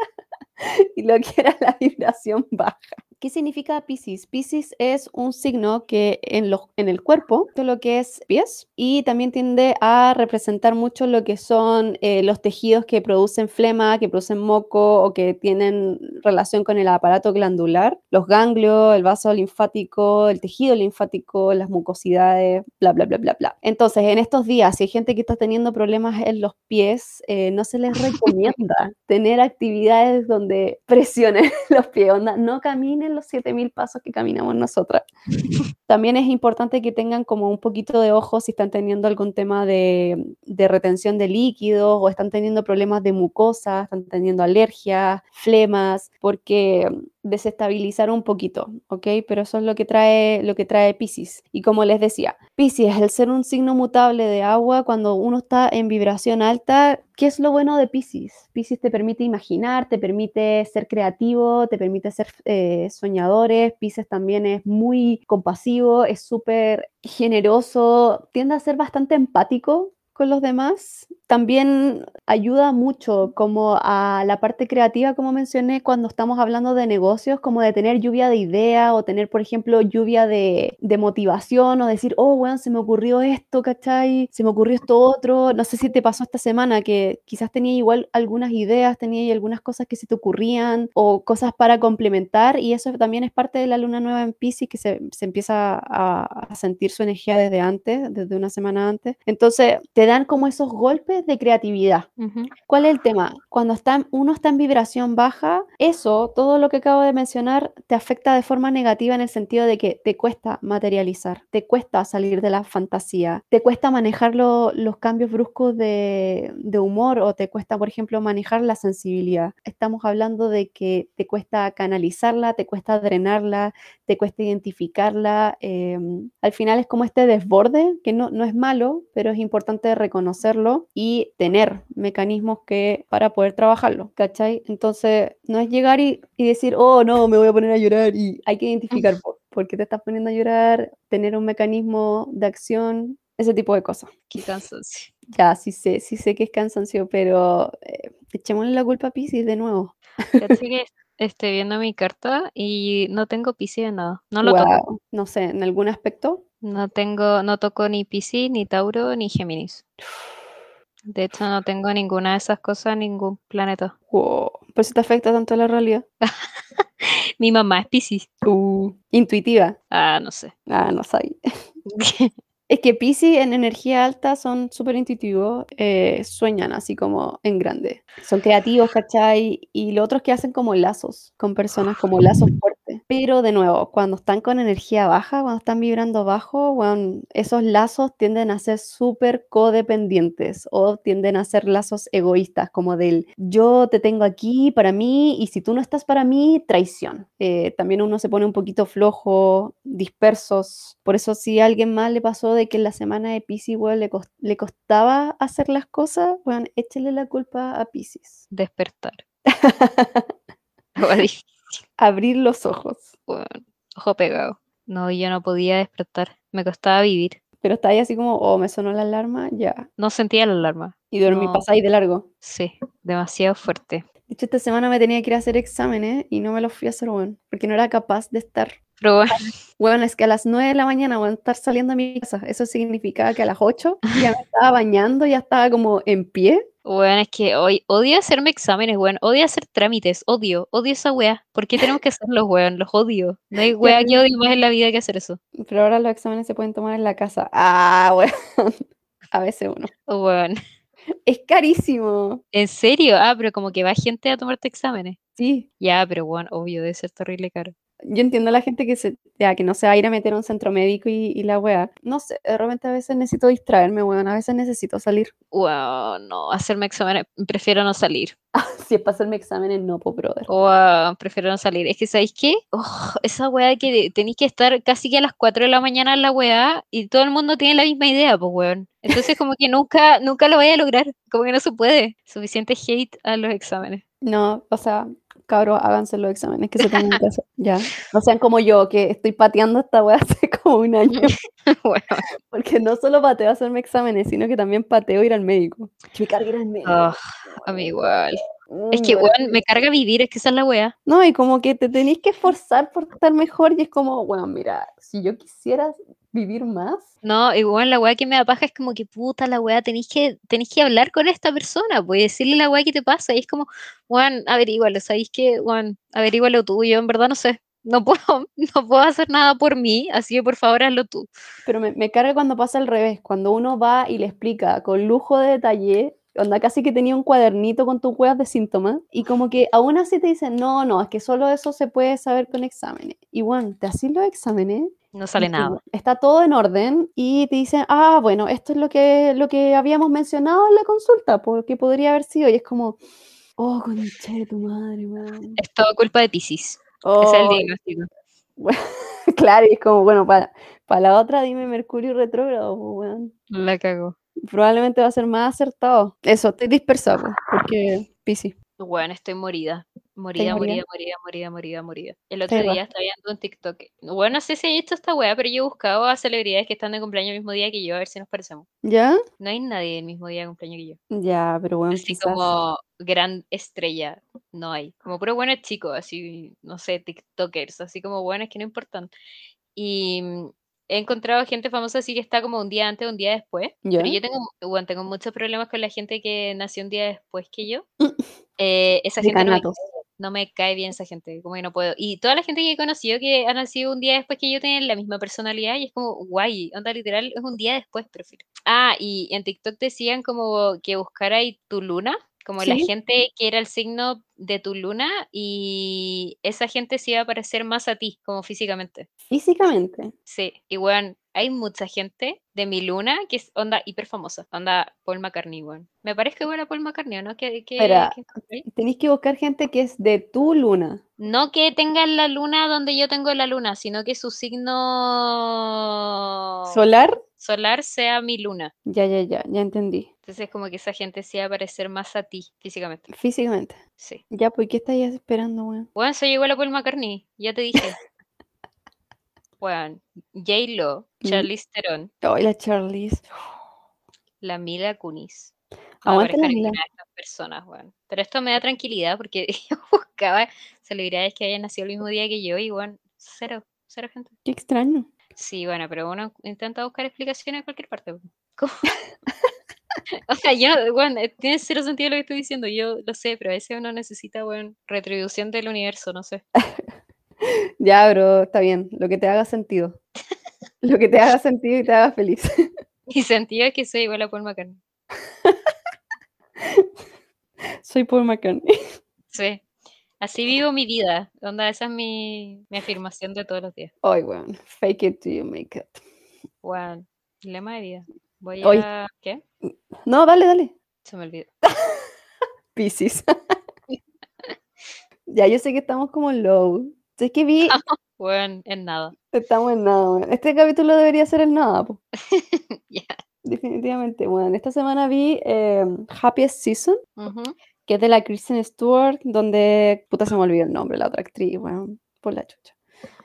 y lo que era la vibración baja. ¿Qué significa Pisces? Pisces es un signo que en, los, en el cuerpo, todo lo que es pies, y también tiende a representar mucho lo que son eh, los tejidos que producen flema, que producen moco o que tienen relación con el aparato glandular, los ganglios, el vaso linfático, el tejido linfático, las mucosidades, bla, bla, bla, bla, bla. Entonces, en estos días, si hay gente que está teniendo problemas en los pies, eh, no se les recomienda tener actividades donde presionen los pies, onda, no caminen los 7000 pasos que caminamos nosotras. También es importante que tengan como un poquito de ojo si están teniendo algún tema de, de retención de líquidos o están teniendo problemas de mucosa, están teniendo alergias, flemas, porque desestabilizar un poquito, ¿ok? Pero eso es lo que trae, lo que trae Pisces. Y como les decía, Pisces, el ser un signo mutable de agua, cuando uno está en vibración alta, ¿qué es lo bueno de Pisces? Pisces te permite imaginar, te permite ser creativo, te permite ser eh, soñadores. Pisces también es muy compasivo, es súper generoso, tiende a ser bastante empático con los demás. También ayuda mucho como a la parte creativa, como mencioné, cuando estamos hablando de negocios, como de tener lluvia de ideas o tener, por ejemplo, lluvia de, de motivación o decir, oh, bueno, se me ocurrió esto, ¿cachai? Se me ocurrió esto otro. No sé si te pasó esta semana que quizás tenía igual algunas ideas, tenía algunas cosas que se te ocurrían o cosas para complementar y eso también es parte de la luna nueva en Pisces que se, se empieza a, a sentir su energía desde antes, desde una semana antes. Entonces, te dan como esos golpes de creatividad. Ujú. ¿Cuál es el tema? Cuando está, uno está en vibración baja, eso, todo lo que acabo de mencionar, te afecta de forma negativa en el sentido de que te cuesta materializar, te cuesta salir de la fantasía, te cuesta manejar lo- los cambios bruscos de, de humor o te cuesta, por ejemplo, manejar la sensibilidad. Estamos hablando de que te cuesta canalizarla, te cuesta drenarla, te cuesta identificarla. eh, al final es como este desborde, que no, no es malo, pero es importante reconocerlo y tener mecanismos que para poder trabajarlo, ¿cachai? Entonces, no es llegar y, y decir, oh, no, me voy a poner a llorar y hay que identificar por, por qué te estás poniendo a llorar, tener un mecanismo de acción, ese tipo de cosas. Qué cansancio. Ya, sí sé, sí sé que es cansancio, pero eh, echémosle la culpa a Pisces de nuevo. Que esté viendo mi carta y no tengo Piscis en nada. No lo toco. Guau, No sé, en algún aspecto. No tengo, no toco ni Piscis, ni Tauro, ni Géminis. De hecho, no tengo ninguna de esas cosas, ningún planeta. Wow, Por eso te afecta tanto la realidad. Mi mamá es Piscis. Uh, intuitiva. Ah, no sé. Ah, no sabía. Es que Pisces en energía alta son súper intuitivos, eh, sueñan así como en grande. Son creativos, ¿cachai? Y lo otro es que hacen como lazos con personas, como lazos fuertes. Pero de nuevo, cuando están con energía baja, cuando están vibrando bajo, bueno, esos lazos tienden a ser súper codependientes o tienden a ser lazos egoístas, como del yo te tengo aquí para mí y si tú no estás para mí, traición. Eh, también uno se pone un poquito flojo, dispersos. Por eso si a alguien más le pasó de que en la semana de Pisces, weón, le, cos- le costaba hacer las cosas, bueno, échele la culpa a Pisces. Despertar. Abrir los ojos. Ojo pegado. No, yo no podía despertar. Me costaba vivir. Pero está ahí así como, oh, me sonó la alarma, ya. No sentía la alarma. Y dormí, No. pasáis de largo. Sí, demasiado fuerte. De hecho, esta semana me tenía que ir a hacer exámenes y no me los fui a hacer, weón, porque no era capaz de estar. Pero bueno, Bueno, es que a las 9 de la mañana voy a estar saliendo a mi casa. Eso significaba que a las 8 ya me estaba bañando, ya estaba como en pie. Bueno, es que hoy odio hacerme exámenes, weón. Odio hacer trámites, odio, odio esa weá. ¿Por qué tenemos que hacerlos, weón? Los odio. No hay weá que odie más en la vida que hacer eso. Pero ahora los exámenes se pueden tomar en la casa. Ah, weón. A veces uno. Weón. Es carísimo. ¿En serio? Ah, pero como que va gente a tomarte exámenes. Sí. Ya, pero weón, obvio, debe ser terrible caro. Yo entiendo a la gente que, se, ya, que no se va a ir a meter a un centro médico y, y la weá. No sé, de repente a veces necesito distraerme, weón. A veces necesito salir. Weón, no, hacerme exámenes, prefiero no salir. Si es para hacerme exámenes, no, po, brother. Weón, prefiero no salir. Es que, ¿sabéis qué? Oh, esa weá que tenéis que estar casi que a las 4 de la mañana en la weá y todo el mundo tiene la misma idea, pues weón. Entonces como que nunca, nunca lo voy a lograr. Como que no se puede. Suficiente hate a los exámenes. No, o sea, cabros, háganse los exámenes que se tengan que hacer. Ya. No sean como yo, que estoy pateando esta weá hace como un año. Porque no solo pateo hacerme exámenes, sino que también pateo ir al médico. Que me cargue ir al médico. Ah, a mí igual. Es que, Mm, weón, me carga vivir, es que esa es la weá. No, y como que te tenéis que esforzar por estar mejor y es como, bueno, mira, si yo quisiera vivir más, No, weón, la weá que me da paja es como que puta la weá, tenéis que, tenéis que hablar con esta persona, pues decirle la weá que te pasa. Y es como, weón, averígualo, ¿sabéis qué? Weón, averígualo tú, yo en verdad no sé. No puedo, no puedo hacer nada por mí, así que por favor hazlo tú. pero me, me carga cuando pasa al revés, cuando uno va y le explica con lujo de detalle, onda casi que tenía un cuadernito con tus huevas de síntomas, y como que aún así te dicen, no, no, es que solo eso se puede saber con exámenes. Y bueno, te hacen los exámenes No sale nada. Está todo en orden y te dicen, ah, bueno, esto es lo que, lo que habíamos mencionado en la consulta, porque podría haber sido. Y es como, oh, concha de tu madre, weón. Es todo culpa de Pisces. Es el Oh, diagnóstico. claro, y es como, bueno, para la otra dime Mercurio retrógrado, pues, weón. La cago. Probablemente va a ser más acertado. Eso, estoy dispersa, pues, porque Piscis. Bueno, estoy morida. Morida, morida? morida, morida, morida, morida. El otro día estaba viendo un TikTok. Bueno, no sé si he hecho esta weá, pero yo he buscado a celebridades que están de cumpleaños el mismo día que yo, a ver si nos parecemos. ¿Ya? No hay nadie el mismo día de cumpleaños que yo. Ya, pero bueno, Así quizás. como gran estrella, no hay. Como puro buenos chicos, así, no sé, TikTokers, así como buenos que no importan. Y mm, he encontrado gente famosa así que está como un día antes, un día después. ¿Ya? Pero yo tengo, bueno, tengo muchos problemas con la gente que nació un día después que yo. Eh, esa gente no me, cae, no me cae bien esa gente, como que no puedo. Y toda la gente que he conocido que ha nacido un día después que yo tienen la misma personalidad y es como, guay, onda literal, es un día después, prefiero. Ah, y en TikTok decían como que buscara ahí tu luna, como la gente que era el signo de tu luna y esa gente se iba a parecer más a ti, como físicamente. Físicamente. Sí, y weón, hay mucha gente de mi luna que es onda hiper famosa, onda Paul McCartney, weón. Me parece buena Paul McCartney, ¿o ¿no? Que, que. Tenéis que buscar gente que es de tu luna. No que tengan la luna donde yo tengo la luna, sino que su signo ¿Solar? solar sea mi luna. Ya, ya, ya, ya entendí. Entonces como que esa gente se va a parecer más a ti físicamente. Físicamente. Sí. Ya, pues, ¿qué estáis esperando, weón? Weón, soy igual a Paul McCartney, ya te dije. Weón, J-Lo, Mm. Charlize Theron, Ay, la Charlize. la Mila Kunis. Aguante la Mila. estas personas, weón. Pero esto me da tranquilidad porque yo buscaba celebridades que hayan nacido el mismo día que yo y, weón, cero, cero gente. Qué extraño. Sí, bueno, pero uno intenta buscar explicaciones en cualquier parte. ¿Cómo? o sea, yo, weón, eh, tiene cero sentido lo que estoy diciendo, yo lo sé, pero a veces uno necesita, weón, retribución del universo, no sé. Ya, bro, está bien. Lo que te haga sentido. Lo que te haga sentido y te haga feliz. Y sentía que soy igual a Paul McCartney. Soy Paul McCartney. Sí. Así vivo mi vida. Onda, esa es mi, mi afirmación de todos los días. Ay, weón. Fake it till you make it. Weón, lema de vida. Voy Hoy. a... ¿Qué? No, dale, dale. Se me olvidó. Piscis. ya, yo sé que estamos como low. Es que vi, Weón, en nada. estamos en nada, weón. Este capítulo debería ser el nada, po. Ya. Definitivamente, bueno, esta semana vi eh, Happiest Season, que es de la Kristen Stewart, donde, puta se me olvidó el nombre, la otra actriz, bueno, por la chucha.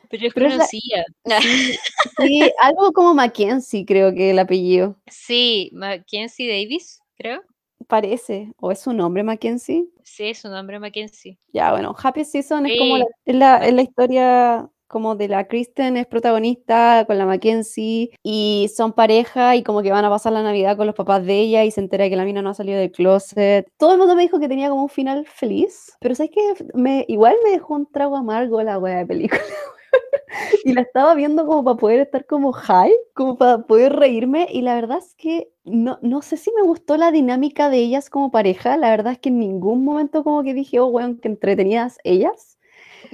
Pero es Pero es la- conocida. Sí, sí, algo como Mackenzie, creo que el apellido, Sí, Mackenzie Davis, creo. Parece, o es su nombre Mackenzie. Sí, su nombre es Mackenzie. Ya, bueno, Happiest Season es como la, es la, es la historia como de la Kristen, es protagonista con la Mackenzie y son pareja y como que van a pasar la Navidad con los papás de ella y se entera que la mina no ha salido del closet. Todo el mundo me dijo que tenía como un final feliz, pero ¿sabes qué? Me, igual me dejó un trago amargo la wea de película. y la estaba viendo como para poder estar como high, como para poder reírme y la verdad es que no, no sé si me gustó la dinámica de ellas como pareja, la verdad es que en ningún momento como que dije, oh, weón, que entretenidas ellas,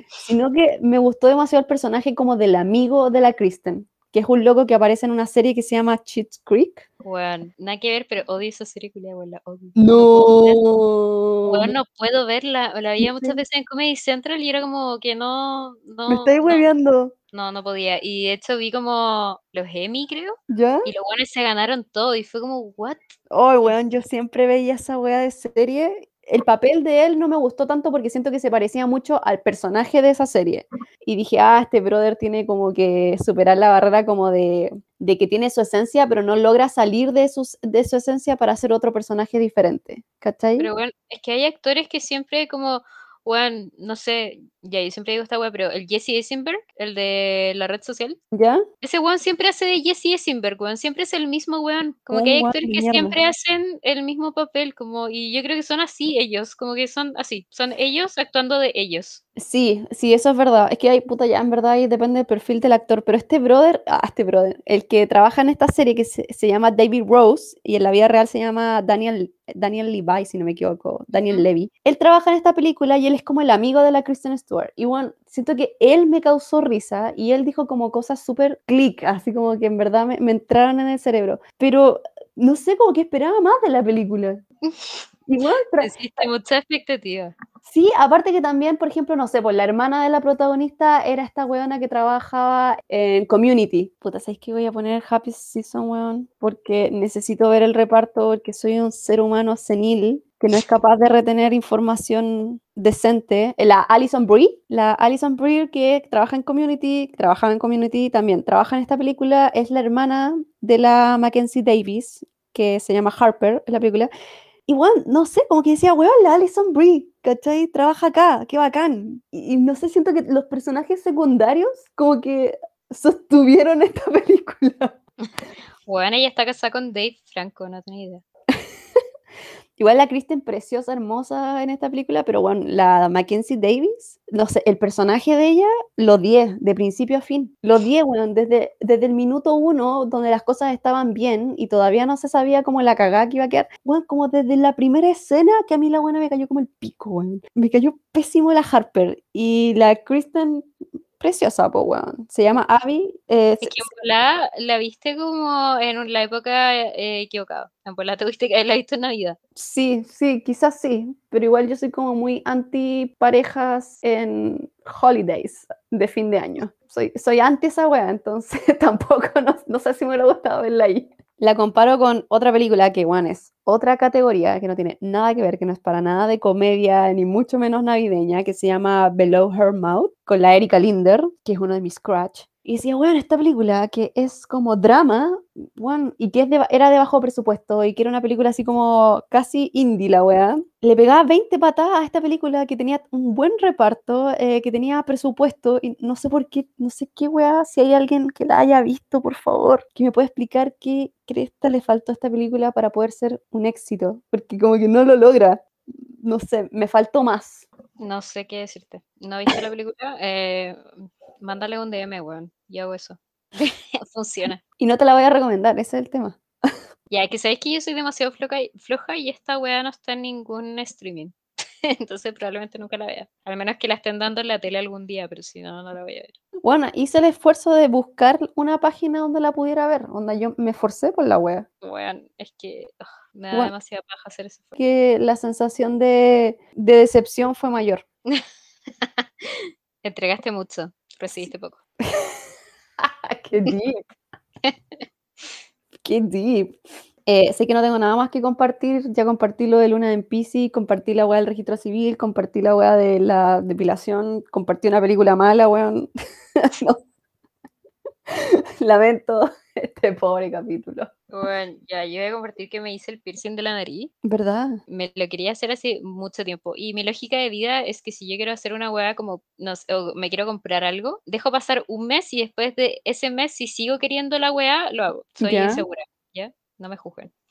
sino que me gustó demasiado el personaje como del amigo de la Kristen, que es un loco que aparece en una serie que se llama Cheats Creek. Weón, nada que ver, pero odio esa serie culia, la odio. No, Weón, no puedo verla. La veía ¿En muchas veces en Comedy Central y era como que no, me no, estáis no, hueveando, no, no podía. Y de hecho vi como los Emmy, creo, ¿ya? y los buenos se ganaron todo y fue como, what? Ay, weón, yo siempre veía esa wea de serie. El papel de él no me gustó tanto porque siento que se parecía mucho al personaje de esa serie. y dije, ah, este brother tiene como que superar la barrera como de, de que tiene su esencia, pero no logra salir de, sus, de su esencia para ser otro personaje diferente, ¿cachai? Pero bueno, es que hay actores que siempre como, bueno, no sé, ya yo siempre digo esta wea, pero el Jesse Eisenberg, el de la red social, ¿Ya? ese weón siempre hace de Jesse Eisenberg, weón, siempre es el mismo weón, como que hay actores que mierda. siempre hacen el mismo papel, como, y yo creo que son así ellos, como que son así, son ellos actuando de ellos. Sí, sí, eso es verdad. Es que hay, puta, ya en verdad ahí depende del perfil del actor, pero este brother, ah, este brother, el que trabaja en esta serie que se, se llama David Rose y en la vida real se llama Daniel, Daniel Levi, si no me equivoco, Daniel. Levy. Él trabaja en esta película y él es como el amigo de la Kristen Stewart. Y bueno, siento que él me causó risa y él dijo como cosas súper click, así como que en verdad me, me entraron en el cerebro. Pero no sé, como que esperaba más de la película. Igual, Existe mucha expectativa. Sí, aparte que también, por ejemplo, no sé, pues la hermana de la protagonista era esta weona que trabajaba en Community. Puta, ¿sabéis que voy a poner Happy Season, weón? Porque necesito ver el reparto porque soy un ser humano senil que no es capaz de retener información decente. La Alison Brie, la Alison Brie que trabaja en Community, trabajaba en Community también, trabaja en esta película, es la hermana de la Mackenzie Davis, que se llama Harper en la película. Igual, no sé, como que decía, weón, la Alison Brie, ¿cachai? Trabaja acá, qué bacán. Y, y no sé, siento que los personajes secundarios como que sostuvieron esta película. Bueno, ella está casada con Dave Franco, no tenía idea. Igual la Kristen preciosa, hermosa en esta película, pero bueno, la Mackenzie Davis, no sé, el personaje de ella lo 10, de principio a fin. Lo 10, weón, desde, desde el minuto uno, donde las cosas estaban bien y todavía no se sabía cómo la cagada que iba a quedar. Weón, como desde la primera escena que a mí la buena me cayó como el pico, weón. Me cayó pésimo la Harper. Y la Kristen, preciosa, po, weón. Se llama Abby. eh, Es que en volá la viste como en la época eh, equivocada. En volá te viste que la viste en Navidad. Sí, sí, quizás sí, pero igual yo soy como muy anti parejas en holidays de fin de año. Soy, soy anti esa wea, entonces tampoco, no, no sé si me hubiera gustado verla ahí. La comparo con otra película que, bueno, es otra categoría que no tiene nada que ver, que no es para nada de comedia, ni mucho menos navideña, que se llama Below Her Mouth, con la Erika Linder, que es uno de mis crush. Y decía, bueno, esta película que es como drama, bueno, y que de era de bajo presupuesto y que era una película así como casi indie la weá, le pegaba 20 patadas a esta película que tenía un buen reparto, eh, que tenía presupuesto y no sé por qué, no sé qué weá, si hay alguien que la haya visto, por favor, que me pueda explicar qué cresta le faltó a esta película para poder ser un éxito, porque como que no lo logra. No sé, me faltó más. No sé qué decirte. ¿No viste la película? Eh, mándale un DM, weón. Y hago eso. Funciona. Y no te la voy a recomendar, ese es el tema. Ya, que sabéis que yo soy demasiado floja y, floja y esta weá no está en ningún streaming. Entonces probablemente nunca la vea. Al menos que la estén dando en la tele algún día, pero si no, no la voy a ver. Bueno, hice el esfuerzo de buscar una página donde la pudiera ver, donde yo me esforcé por la wea. Weón, es que me da Bueno. demasiada paja hacer ese esfuerzo. Que la sensación de, de decepción fue mayor. Entregaste mucho, recibiste poco. ¡Qué deep! ¡Qué deep! Eh, sé que no tengo nada más que compartir. Ya compartí lo de Luna en PC, compartí la weá del registro civil, compartí la weá de la depilación, compartí una película mala, weón. No. Lamento este pobre capítulo. Bueno, ya, yo voy a compartir que me hice el piercing de la nariz. ¿Verdad? Me lo quería hacer hace mucho tiempo. Y mi lógica de vida es que si yo quiero hacer una hueá como, no sé, o me quiero comprar algo, dejo pasar un mes y después de ese mes, si sigo queriendo la hueá, lo hago. Soy Ya. segura, ¿ya? No me juzguen.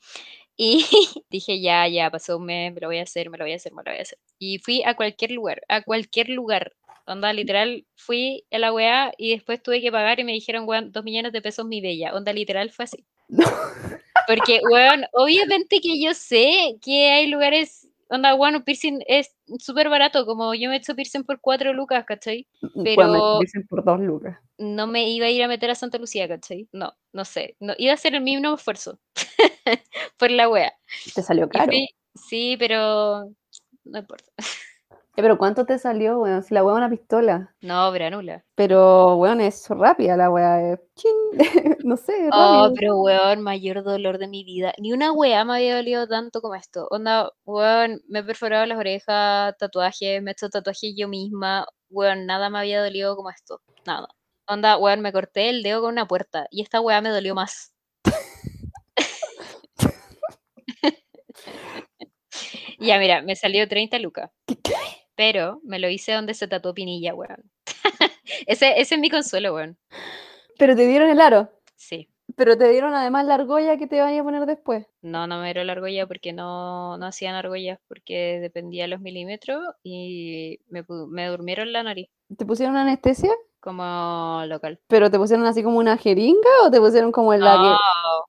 Y dije, ya, ya, pasó un mes, me lo voy a hacer, me lo voy a hacer, me lo voy a hacer. Y fui a cualquier lugar, a cualquier lugar. Onda, literal, fui a la weá y después tuve que pagar y me dijeron, weón, dos millones de pesos mi bella. Onda, literal, fue así. No. Porque, weón, obviamente que yo sé que hay lugares, onda, weón, un piercing es súper barato, como yo me he hecho piercing por cuatro lucas, ¿cachai? Bueno, Pero- por dos lucas. No me iba a ir a meter a Santa Lucía, ¿cachai? No, no sé, no, iba a hacer el mínimo esfuerzo por la wea. Te salió caro. sí, pero no importa. Eh, pero ¿cuánto te salió, weón? Si la weá es una pistola. No, Branula. Pero, weón, es rápida la weá. no sé, Oh, rápido. pero weón, mayor dolor de mi vida. Ni una weá me había dolido tanto como esto. Onda, weón, me he perforado las orejas, tatuajes, me he hecho tatuajes yo misma. Weón, nada me había dolido como esto. Nada. Onda, weón, me corté el dedo con una puerta y esta weá me dolió más. Ya, mira, me salió 30 lucas. Pero me lo hice donde se tatuó Pinilla, weón. ese, ese es mi consuelo, weón. Pero te dieron el aro. Sí. Pero te dieron además la argolla que te vaya a poner después. No, no me dieron la argolla porque no, no hacían argollas porque dependía de los milímetros y me, me durmieron la nariz ¿Te pusieron anestesia? como local. ¿Pero te pusieron así como una jeringa o te pusieron como en la No,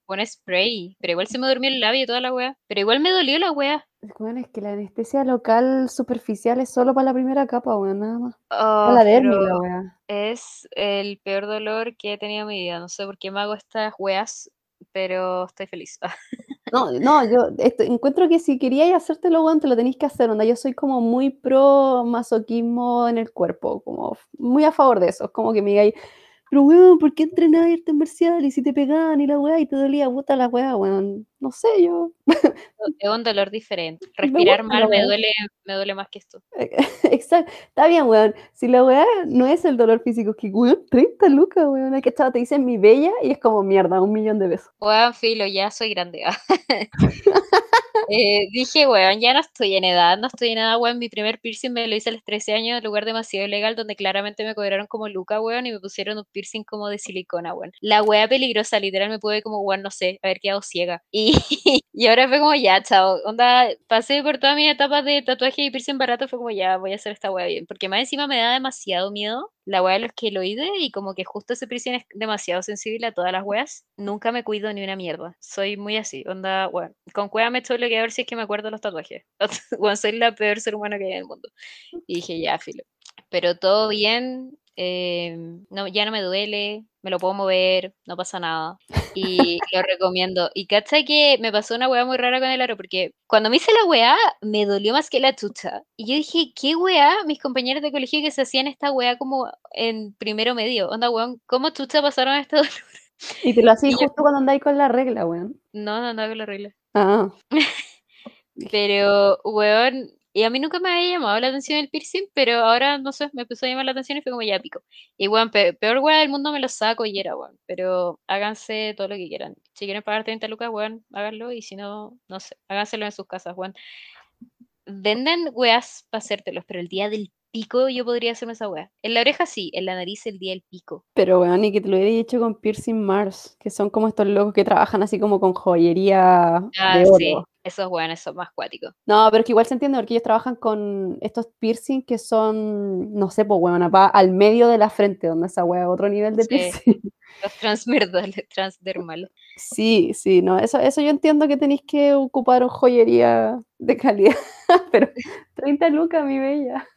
un spray, pero igual se me durmió el labio y toda la weá. Pero igual me dolió la weá. Bueno, es que la anestesia local superficial es solo para la primera capa, weón, nada más. Oh, Para la la weá. es el peor dolor que he tenido en mi vida. No sé por qué me hago estas weas, pero estoy feliz. No, no, yo esto- encuentro que si queríais hacértelo, weón, te lo tenéis que hacer, onda. Yo soy como muy pro masoquismo en el cuerpo, como muy a favor de eso. Es como que me digáis, pero weón, ¿por qué entrenabas artes marciales y si te pegaban y la weá y te dolía puta la weá, weón? No sé, yo. Es un dolor diferente. Respirar mal me duele, me duele más que esto. Exacto, está bien, weón. Si la weá no es el dolor físico, es que, weón, 30 lucas, weón. Que chavo, te dicen mi bella y es como mierda, un millón de pesos. Weón, filo, ya soy grande. Eh, dije, weón, ya no estoy en edad, no estoy en edad, weón. Mi primer piercing me lo hice a los 13 años en lugar demasiado ilegal donde claramente me cobraron como luca, weón, y me pusieron un piercing como de silicona, weón. La wea peligrosa, literal, me pude como, weón, no sé, haber quedado ciega. Y, y ahora fue como, ya, chao. Onda, pasé por todas mis etapas de tatuaje y piercing barato, fue como, ya, voy a hacer esta wea bien. Porque más encima me da demasiado miedo la wea de los queloides y como que justo ese piercing es demasiado sensible a todas las weas. Nunca me cuido ni una mierda. Soy muy así, onda, bueno, con cueva me echo bloqueador si es que me acuerdo los tatuajes. Bueno, soy la peor ser humano que hay en el mundo. Y dije, ya, filo. Pero todo bien, eh, no, ya no me duele, me lo puedo mover, no pasa nada. Y lo recomiendo. Y cacha que me pasó una weá muy rara con el aro, porque cuando me hice la weá, me dolió más que la chucha. Y yo dije, ¿qué weá? Mis compañeros de colegio que se hacían esta weá como en primero medio. Onda, weón, ¿cómo chucha pasaron este dolor? Y te lo yo- justo cuando andáis con la regla, weón. No, no, no, que lo arregle. Ah, Pero, weón, y a mí nunca me había llamado la atención el piercing, pero ahora, no sé, me empezó a llamar la atención y fue como ya pico. Y, weón, pe- peor weón del mundo me lo saco y era, weón. Pero háganse todo lo que quieran. Si quieren pagar 30 lucas, weón, háganlo. Y si no, no sé, háganselo en sus casas, weón. Venden weas para hacértelos, pero el día del pico yo podría hacerme esa wea. En la oreja sí, en la nariz el día del pico. pero weón, y que te lo hubierais hecho con Piercing Mars, que son como estos locos que trabajan así como con joyería Ah, de sí, oro. Esos weones son más cuáticos. No, pero es que igual se entiende porque ellos trabajan con estos piercing que son, no sé, pues weón, pa- al medio de la frente, donde esa weá, otro nivel de Sí. piercing. Los transmerdales, transdermales. Sí, sí, no, eso, eso yo entiendo que tenéis que ocupar joyería de calidad, pero 30 lucas, mi bella.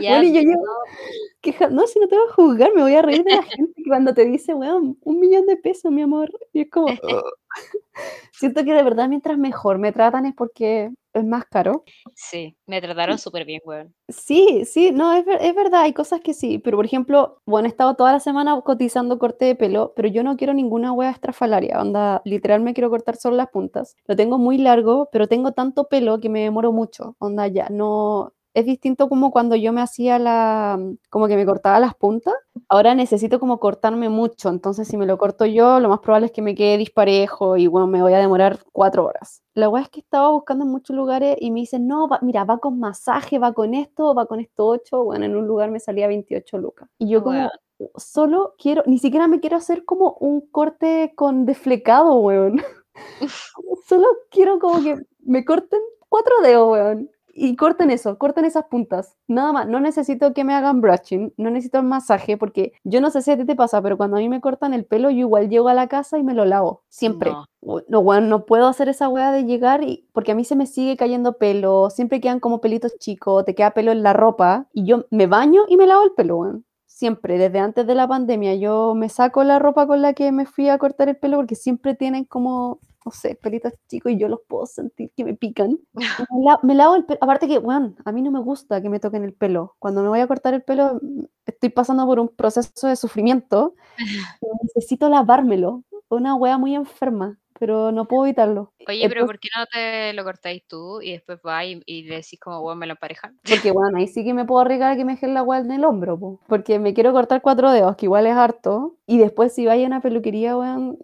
Ya, Bueno, y yo llevo- no, si no te voy a juzgar, me voy a reír de la gente que cuando te dice, weón, un millón de pesos, mi amor. Y es como, siento que de verdad mientras mejor me tratan es porque es más caro. Sí, me trataron súper bien, weón. Sí, sí, no, es, ver- es verdad, hay cosas que sí, pero por ejemplo, bueno, he estado toda la semana cotizando corte de pelo, pero yo no quiero ninguna hueá estrafalaria, onda, literal me quiero cortar solo las puntas. Lo tengo muy largo, pero tengo tanto pelo que me demoro mucho, onda, ya, no, es distinto como cuando yo me hacía la, como que me cortaba las puntas, ahora necesito como cortarme mucho, entonces si me lo corto yo, lo más probable es que me quede disparejo y bueno, me voy a demorar cuatro horas. La weá es que estaba buscando en muchos lugares y me dicen, no, va- mira, va con masaje, va con esto, va con esto 8, bueno, en un lugar me salía 28 lucas. Y yo como, solo quiero, ni siquiera me quiero hacer como un corte con deflecado, weón. Solo quiero como que me corten cuatro dedos, weón. Y corten eso, corten esas puntas. Nada más, no necesito que me hagan brushing, no necesito el masaje, porque yo no sé si a ti te pasa, pero cuando a mí me cortan el pelo, yo igual llego a la casa y me lo lavo, siempre. No. We- No, weón, no puedo hacer esa weá de llegar y porque a mí se me sigue cayendo pelo, siempre quedan como pelitos chicos, te queda pelo en la ropa y yo me baño y me lavo el pelo, weón. Siempre, desde antes de la pandemia, yo me saco la ropa con la que me fui a cortar el pelo porque siempre tienen como no sé, pelitos chicos y yo los puedo sentir que me pican. Me, la- me lavo el pelo, aparte que, bueno, a mí no me gusta que me toquen el pelo. Cuando me voy a cortar el pelo, mm, estoy pasando por un proceso de sufrimiento. necesito lavármelo. Una wea muy enferma, pero no puedo evitarlo. Oye, pero ¿por qué no te lo cortáis tú y después vas y, y decís como, bueno, me lo emparejan? Porque, bueno, ahí sí que me puedo arriesgar a que me dejen la weá en el hombro, po. Porque me quiero cortar cuatro dedos, que igual es harto. Y después, si vaya a una peluquería, weón,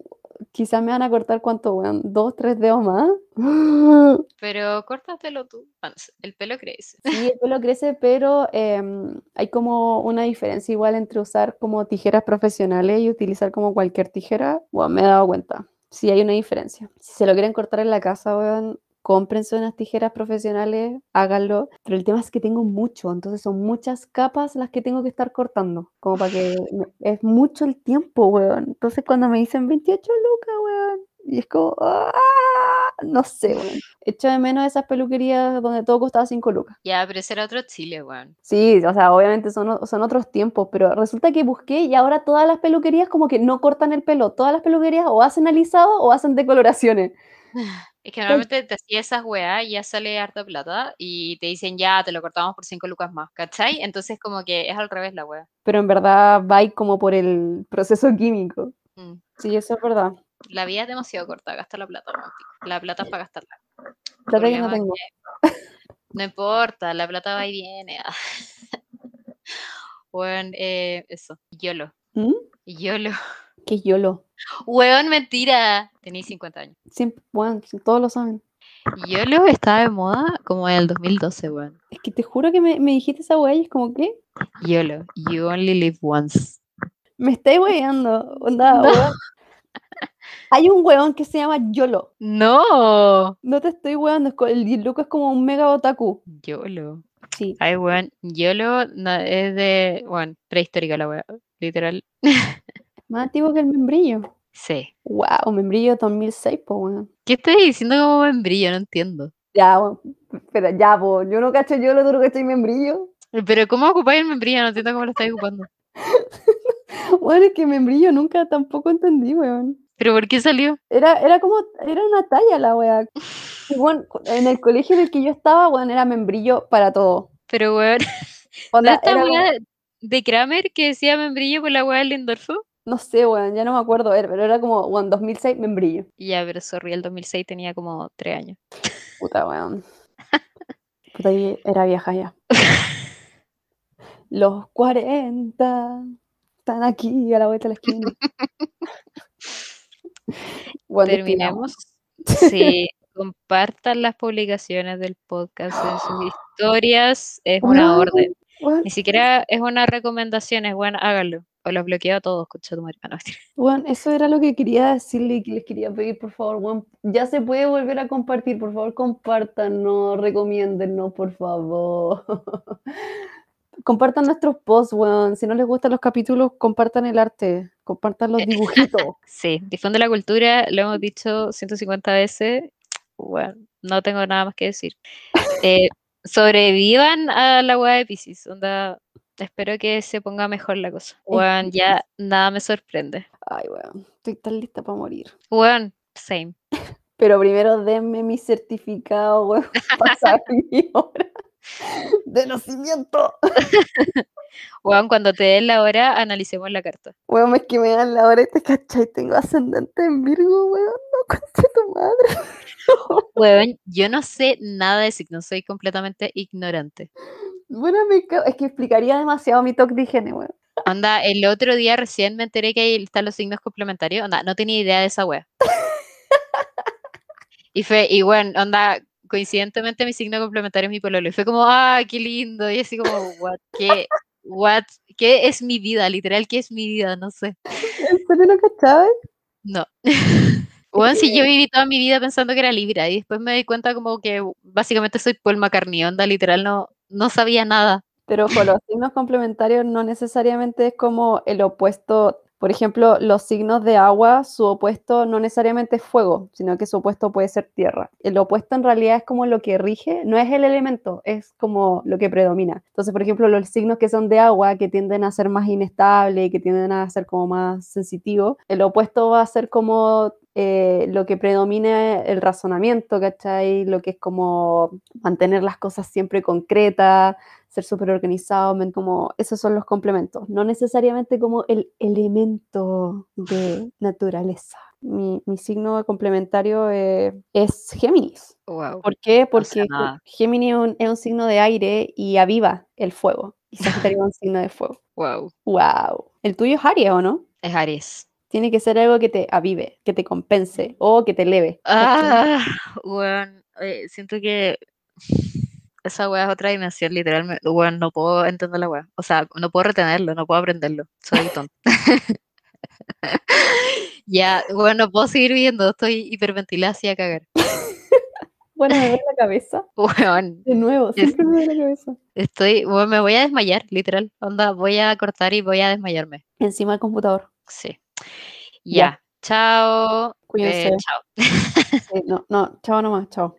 quizás me van a cortar cuánto, weón, dos, tres dedos más. Pero córtatelo tú. El pelo crece. Sí, el pelo crece, pero em, hay como una diferencia igual entre usar como tijeras profesionales y utilizar como cualquier tijera. Bueno, me he dado cuenta. Sí, hay una diferencia. Si se lo quieren cortar en la casa, weón, cómprense unas tijeras profesionales, háganlo. Pero el tema es que tengo mucho, entonces son muchas capas las que tengo que estar cortando. Como para que es mucho el tiempo, weón. Entonces cuando me dicen 28 lucas, weón, y es como, ¡ah! no sé, weón. Echo de menos esas peluquerías donde todo costaba 5 lucas. Ya, pero ese era otro Chile, weón. Sí, o sea, obviamente son, son otros tiempos, pero resulta que busqué y ahora todas las peluquerías como que no cortan el pelo. Todas las peluquerías o hacen alisado o hacen decoloraciones. Es que normalmente te hacía esas weas y ya sale harta plata y te dicen ya, te lo cortamos por 5 lucas más, ¿cachai? Entonces como que es al revés la wea. Pero en verdad va como por el proceso químico. Mm. Sí, eso es verdad. La vida es demasiado corta, gasta la plata. La plata es para gastarla. Plata que no tengo. No importa, la plata va y viene. Weón, eh, eso. YOLO. ¿Mm? YOLO. Que YOLO. Weón, mentira. Tenéis 50 años. Siempre, bueno, todos lo saben. YOLO estaba de moda como en el 2012, weón. Es que te juro que me, me dijiste esa weá y es como que YOLO. You only live once. me estáis weyando. Onda, No. weón. Hay un weón que se llama YOLO. No. No te estoy weando, es el loco es como un mega otaku. YOLO. Sí. Ay, weón. YOLO no- es de, bueno, prehistórica la weá. Literal. Más antiguo que el membrillo. Sí. Wow, membrillo 2006, pues weón. ¿Qué estás diciendo como membrillo? No entiendo. Ya, weón. Espera, ya, po. Yo no cacho YOLO, tú no cachai membrillo. Pero ¿cómo ocupáis el membrillo? No entiendo cómo lo estáis ocupando. Bueno, es que membrillo nunca tampoco entendí, weón. ¿Pero por qué salió? Era, era como, era una talla la weá. Bueno, en el colegio en el que yo estaba, weón, era membrillo para todo. Pero weón. ¿No Onda, esta weá de Kramer que decía membrillo por la weá del Lindorfo? No sé, weón, ya no me acuerdo, era- pero era como, weón, 2006, membrillo. Ya, pero sorry, el 2006 tenía como 3 años. Puta, weón. Puta, era vieja ya. Los 40 están aquí a la vuelta de la esquina. Bueno. Terminemos. Sí, compartan las publicaciones del podcast en sus historias. Es una orden. Ni siquiera es una recomendación, es bueno, háganlo. O los bloqueo a todos, concha tu madre. No, weón, eso era lo que quería decirle y que les quería pedir, por favor, weón. Ya se puede volver a compartir, por favor, compártanos, recomiéndennos, por favor. Compartan nuestros posts, weón. Si no les gustan los capítulos, compartan el arte, compartan los dibujitos. Sí, difunde la cultura, lo hemos dicho 150 veces. Bueno, no tengo nada más que decir. Eh, sobrevivan a la weá de Pisces. Onda, espero que se ponga mejor la cosa. Weón, ya nada me sorprende. Ay, weón, estoy tan lista para morir. Weón, same. Pero primero denme mi certificado, weón, para saber mi hora de nacimiento. Weón, cuando te den la hora, analicemos la carta. Weón, es que me dan la hora y te cachai, tengo ascendente en Virgo, weón, no conté tu madre. Weón, yo no sé nada de signos, soy completamente ignorante. Bueno, me es que explicaría demasiado mi toque de higiene, weón. Onda, el otro día recién me enteré que ahí están los signos complementarios. Onda, no tenía idea de esa wea. Y fue, y bueno, onda, coincidentemente mi signo complementario es mi pololo. Y fue como, ah, qué lindo. Y así como, what, qué, what, qué es mi vida, literal, qué es mi vida, no sé. ¿En serio no cachai? No. Bueno, si yo viví toda mi vida pensando que era Libra y después me di cuenta como que básicamente soy Paul McCartney, onda, literal, no, no sabía nada. Pero ojo, los signos complementarios no necesariamente es como el opuesto Por ejemplo, los signos de agua, su opuesto no necesariamente es fuego, sino que su opuesto puede ser tierra. El opuesto en realidad es como lo que rige, no es el elemento, es como lo que predomina. Entonces, por ejemplo, los signos que son de agua, que tienden a ser más inestables, que tienden a ser como más sensitivos, el opuesto va a ser como eh, lo que predomina el razonamiento, ¿cachai? Lo que es como mantener las cosas siempre concretas, ser súper organizado, como esos son los complementos, no necesariamente como el elemento de naturaleza. Mi, signo complementario eh, es Géminis. ¿Por qué? Porque Géminis es un, signo de aire y aviva el fuego. Y Sagitario es un signo de fuego. Wow. Wow. ¿El tuyo es Aries o no? Es Aries. Tiene que ser algo que te avive, que te compense o que te eleve. Ah, bueno, eh, siento que esa weá es otra dimensión, literalmente. Bueno, no puedo entender la weá. O sea, no puedo retenerlo, no puedo aprenderlo. Soy tonto. ya, bueno, no puedo seguir viendo. Estoy hiperventilada así a cagar. bueno, me duele la cabeza. Bueno, de nuevo, siempre me duele la cabeza. Estoy, bueno, me voy a desmayar, literal. Onda, voy a cortar y voy a desmayarme. Encima del computador. Sí. Ya. Chao. Cuídense. Eh, chao. no, no, chao nomás, chao.